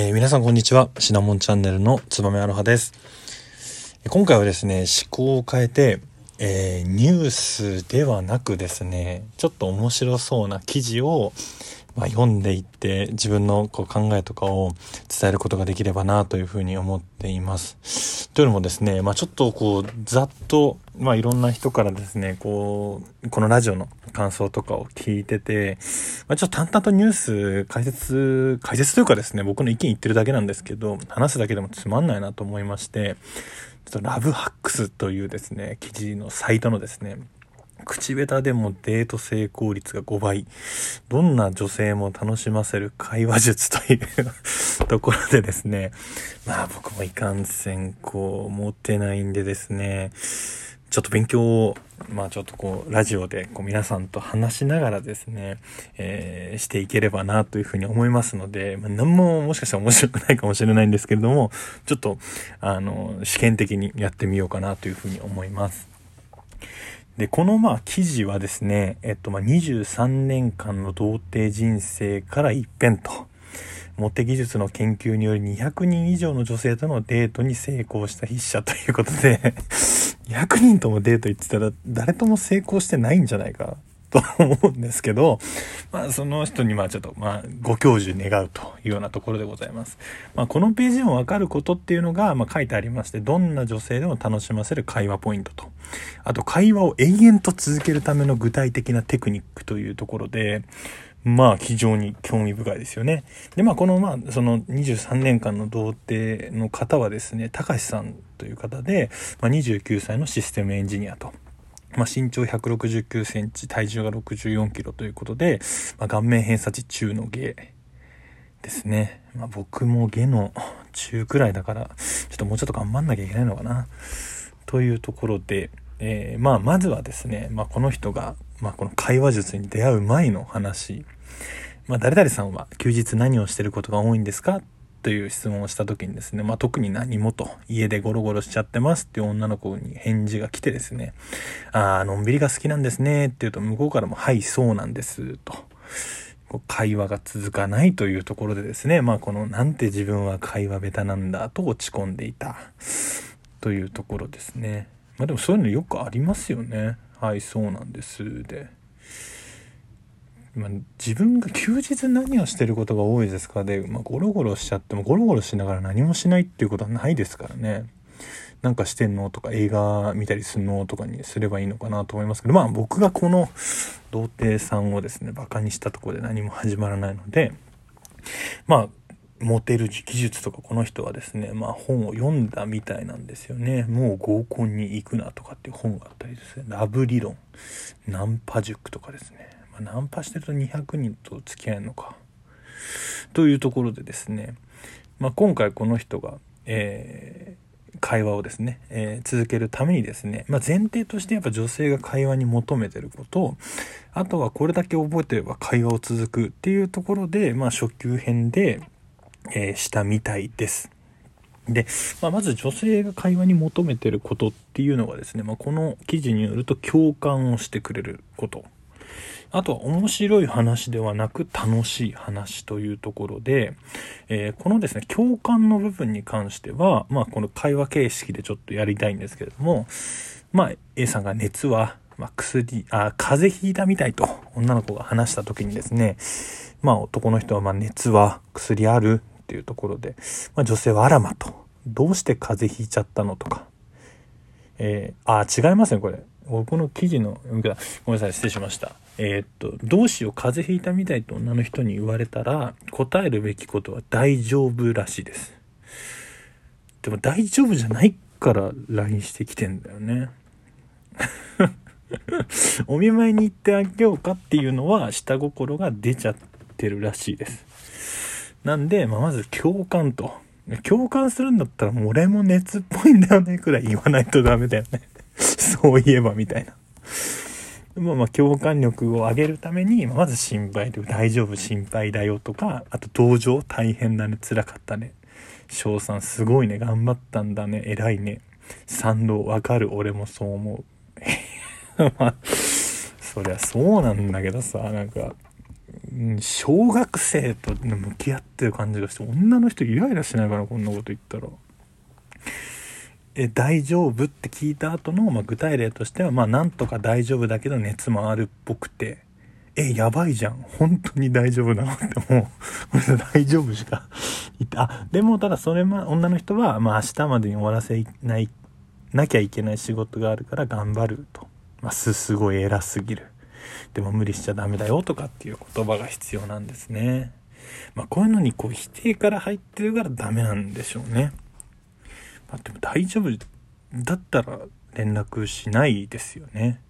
えー、皆さんこんにちは。シナモンチャンネルのつばめアロハです。今回はですね、思考を変えて、えー、ニュースではなくですね、ちょっと面白そうな記事を、まあ、読んでいって自分のこう考えとかを伝えることができればなというふうに思っています。というのもですね、まあ、ちょっとこうざっと、まあ、いろんな人からですね、こう、このラジオの感想とかを聞いてて、まあ、ちょっと淡々とニュース解説、解説というかですね、僕の意見言ってるだけなんですけど、話すだけでもつまんないなと思いまして、ちょっとラブハックスというですね、記事のサイトのですね、口下手でもデート成功率が5倍。どんな女性も楽しませる会話術というところでですね。まあ僕もいかんせん、こう、持ってないんでですね。ちょっと勉強を、まあちょっとこう、ラジオでこう皆さんと話しながらですね、えー、していければなというふうに思いますので、まあ、何ももしかしたら面白くないかもしれないんですけれども、ちょっと、あの、試験的にやってみようかなというふうに思います。で、このまあ記事はですね、えっとまあ23年間の童貞人生から一変と、モテ技術の研究により200人以上の女性とのデートに成功した筆者ということで。200人ともデート行ってたら誰とも成功してないんじゃないか。と思うんですけど、まあその人にまあちょっとまあご教授願うというようなところでございます。まあこのページもわかることっていうのがまあ書いてありまして、どんな女性でも楽しませる会話ポイントと、あと会話を永遠と続けるための具体的なテクニックというところで、まあ非常に興味深いですよね。で、まあこのまあその23年間の童貞の方はですね、高橋さんという方で、まあ、29歳のシステムエンジニアと。まあ、身長169センチ、体重が64キロということで、まあ、顔面偏差値中の芸ですね。まあ、僕も下の中くらいだから、ちょっともうちょっと頑張んなきゃいけないのかな。というところで、えー、まあ、まずはですね、まあ、この人が、まあ、この会話術に出会う前の話、まあ、誰々さんは休日何をしてることが多いんですか？という質問をした時にですね、まあ、特に何もと、家でゴロゴロしちゃってますっていう女の子に返事が来てですね、ああ、のんびりが好きなんですねって言うと、向こうからも、はい、そうなんです、と。会話が続かないというところでですね、まあこのなんて自分は会話下手なんだと落ち込んでいたというところですね。まあでもそういうのよくありますよね。はい、そうなんです。で。ま、自分が休日何をしてることが多いですか？で、まあ、ゴロゴロしちゃってもゴロゴロしながら何もしないっていうことはないですからね。なんかしてんのとか映画見たりすんのとかにすればいいのかなと思いますけど、まあ僕がこの童貞さんをですね、馬鹿にしたとこで何も始まらないので、まあ、モテる技術とかこの人はですね、まあ本を読んだみたいなんですよね。もう合コンに行くなとかっていう本があったりですね、ラブ理論、ナンパ塾とかですね。ナンパしてると200人と付き合えるのか。というところでですね、まあ、今回この人が、えー、会話をですね、えー、続けるためにですね、まあ、前提としてやっぱ女性が会話に求めてることあとはこれだけ覚えてれば会話を続くっていうところで、まあ、初級編で、えー、したみたいです。で、まあ、まず女性が会話に求めてることっていうのがですね、まあ、この記事によると共感をしてくれることあとは面白い話ではなく楽しい話というところで、えー、このですね、共感の部分に関しては、まあこの会話形式でちょっとやりたいんですけれども、まあ A さんが熱は、まあ、薬、あ、風邪ひいたみたいと女の子が話した時にですね、まあ男の人はまあ熱は薬あるっていうところで、まあ女性はあらまと、どうして風邪ひいちゃったのとか、えー、あ、違いますね、これ。僕の記事の、ごめんなさい、失礼しました。えー、っと、どうしよう、風邪ひいたみたいと女の人に言われたら、答えるべきことは大丈夫らしいです。でも大丈夫じゃないから LINE してきてんだよね。お見舞いに行ってあげようかっていうのは下心が出ちゃってるらしいです。なんで、まあ、まず共感と。共感するんだったら、もう俺も熱っぽいんだよねくらい言わないとダメだよね。そういえばみたいな。まあまあ共感力を上げるために、まず心配で大丈夫心配だよとか、あと同情大変だね辛かったね。翔さんすごいね頑張ったんだね偉いね。賛同わかる俺もそう思う。まあ、そりゃそうなんだけどさ、なんか、小学生と向き合ってる感じがして女の人イライラしないかなこんなこと言ったら。え大丈夫？って聞いた後の、まあ、具体例としてはまあなんとか大丈夫だけど熱もあるっぽくて。えやばいじゃん。本当に大丈夫なの？ってもう。大丈夫しか言ってあでもただそれま女の人は、まあ、明日までに終わらせないなきゃいけない仕事があるから頑張ると、まあ、すすごい偉すぎる。でも無理しちゃダメだよとかっていう言葉が必要なんですね。まあこういうのにこう否定から入ってるからダメなんでしょうね。まあ、でも大丈夫だったら連絡しないですよね。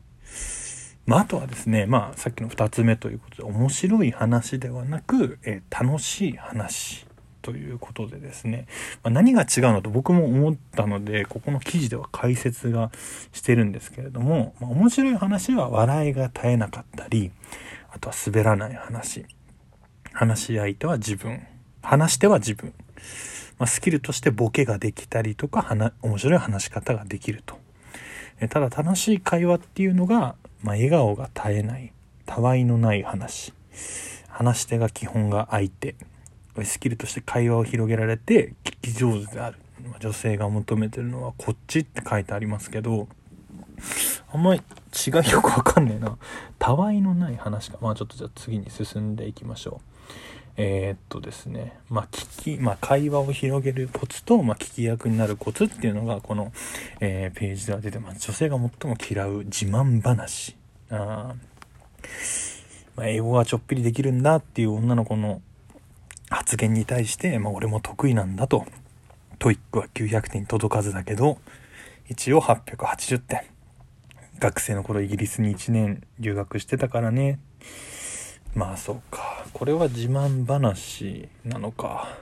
まあ、あとはですね、まあ、さっきの2つ目ということで、面白い話ではなく、えー、楽しい話ということでですね、まあ、何が違うのと僕も思ったので、ここの記事では解説がしてるんですけれども、まあ、面白い話は笑いが絶えなかったり、あとは滑らない話。話し相手は自分。話しては自分。まあ、スキルとしてボケができたりとか、面白い話し方ができると。えただ楽しい会話っていうのが、まあ、笑顔が絶えない、たわいのない話。話し手が基本が相手。スキルとして会話を広げられて聞き上手である。女性が求めてるのはこっちって書いてありますけど、あんまり違いよくわかんねえな。たわいのない話か。まあちょっとじゃあ次に進んでいきましょう。えー、っとですね、まあ、聞き、まあ、会話を広げるコツと、まあ、聞き役になるコツっていうのが、この、えー、ページでは出てます。女性が最も嫌う自慢話。あまあ、英語がちょっぴりできるんだっていう女の子の発言に対して、まあ、俺も得意なんだと。 TOEIC は900点に届かずだけど、一応880点。学生の頃イギリスに1年留学してたからね。まあそうか。これは自慢話なのか。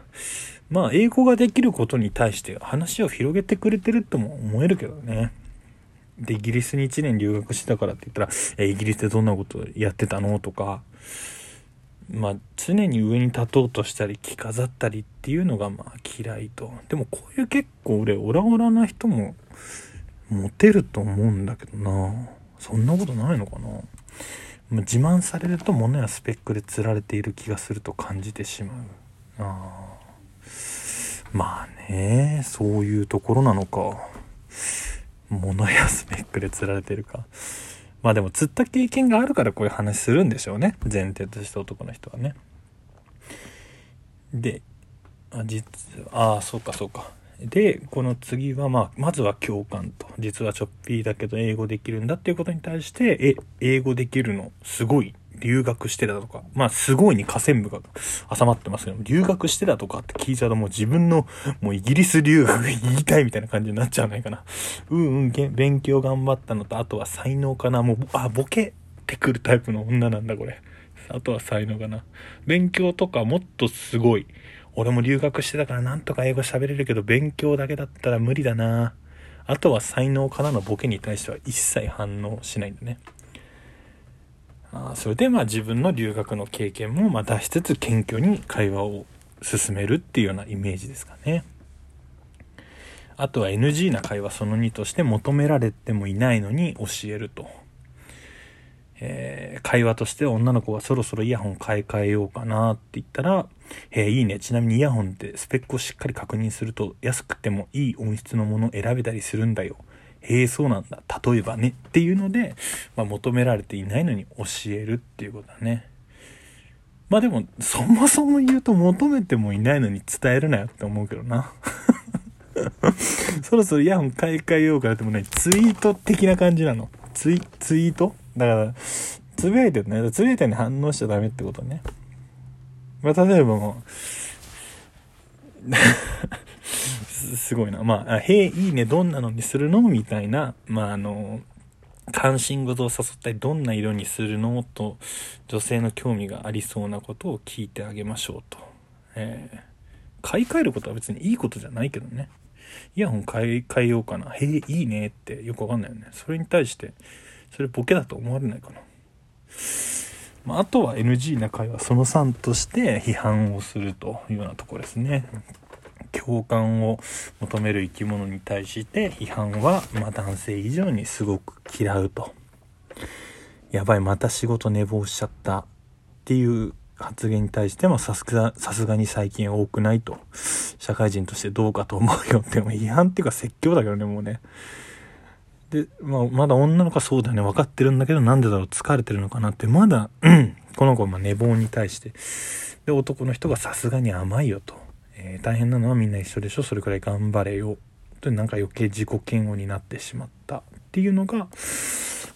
まあ英語ができることに対して話を広げてくれてるとも思えるけどね。で、イギリスに1年留学してたからって言ったら、え、イギリスでどんなことやってたのとか、まあ常に上に立とうとしたり着飾ったりっていうのがまあ嫌いと。でもこういう結構俺オラオラな人もモテると思うんだけどな。そんなことないのかな。自慢されると物やスペックで釣られている気がすると感じてしまうあまあねそういうところなのか。物やスペックで釣られてるか。まあでも釣った経験があるからこういう話するんでしょうね。前提として男の人はね。であ実ああそうかそうか。で、この次は、まあ、まずは共感と。実はちょっぴーだけど英語できるんだっていうことに対して、え、英語できるのすごい？留学してたとか、まあ、すごいに下線部が挟まってますけど、留学してたとかって聞いちゃうともう自分の、もうイギリス留学言いたいみたいな感じになっちゃわないかな。うんうん、勉強頑張ったのと、あとは才能かな。もう、あ、ボケてくるタイプの女なんだ、これ。あとは才能かな。勉強とかもっとすごい。俺も留学してたからなんとか英語喋れるけど勉強だけだったら無理だな。あとは才能からのボケに対しては一切反応しないんだね。あそれでまあ自分の留学の経験もま出しつつ謙虚に会話を進めるっていうようなイメージですかね。あとは NG な会話その2として求められてもいないのに教えると。えー、会話として女の子がそろそろイヤホン買い替えようかなって言ったら、えー、いいね。ちなみにイヤホンってスペックをしっかり確認すると安くてもいい音質のものを選べたりするんだよ。へえ、そうなんだ。例えばね。っていうので、まあ、求められていないのに教えるっていうことだね。まあでも、そもそも言うと求めてもいないのに伝えるなよって思うけどな。そろそろイヤホン買い替えようかなってもね、ツイート的な感じなの。ツイ、ツイート？だから、つぶやいてるね。つぶやいてるに反応しちゃダメってことね。まあ、例えばもう すごいな。まあ、へえ、いいね、どんなのにするの？みたいな、まあ、あの、関心事を誘ったり、どんな色にするの？と、女性の興味がありそうなことを聞いてあげましょうと。えー、買い替えることは別にいいことじゃないけどね。イヤホン買い替えようかな。へえ、いいねってよくわかんないよね。それに対して、それボケだと思われないかな。まあ、あとは NG な会話その3として批判をするというようなとこですね。共感を求める生き物に対して批判は、まあ、男性以上にすごく嫌うと。やばい、また仕事寝坊しちゃった。っていう発言に対してもさすが、さすがに最近多くないと。社会人としてどうかと思うよっても違反っていうか説教だけどね、もうね。で、まあ、まだ女の子はそうだね、分かってるんだけど、なんでだろう、疲れてるのかなって、まだ、この子はま寝坊に対して。で、男の人がさすがに甘いよと。えー、大変なのはみんな一緒でしょ、それくらい頑張れよ。と、なんか余計自己嫌悪になってしまったっていうのが、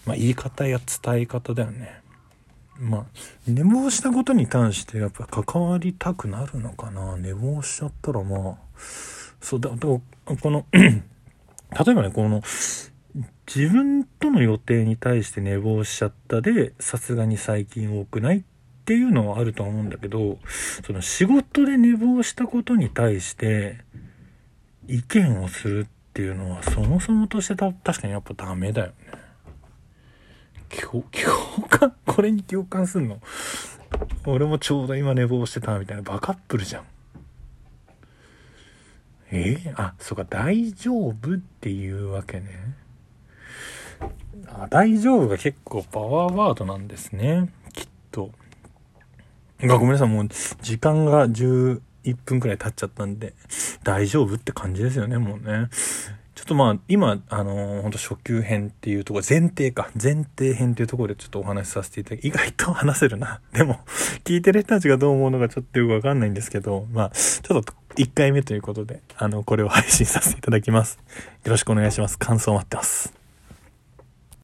まあ、言い方や伝え方だよね。まあ、寝坊したことに関してやっぱ関わりたくなるのかな。寝坊しちゃったらまあ、そうだ、この 例えばね、この、自分との予定に対して寝坊しちゃったで、さすがに最近多くないっていうのはあると思うんだけど、その仕事で寝坊したことに対して、意見をするっていうのはそもそもとしてた確かにやっぱダメだよね。共、共感 これに共感すんの？俺もちょうど今寝坊してたみたいなバカップルじゃん。え？ー、あ、そうか、大丈夫っていうわけね。あ、大丈夫が結構パワーワードなんですね。きっと。ごめんなさい、もう時間が11分くらい経っちゃったんで、大丈夫って感じですよね、もうね。ちょっとまあ、今、あのー、本当初級編っていうところ、前提か、前提編っていうところでちょっとお話しさせていただき、意外と話せるな。でも、聞いてる人たちがどう思うのかちょっとよくわかんないんですけど、まあ、ちょっと1回目ということで、あの、これを配信させていただきます。よろしくお願いします。感想待ってます。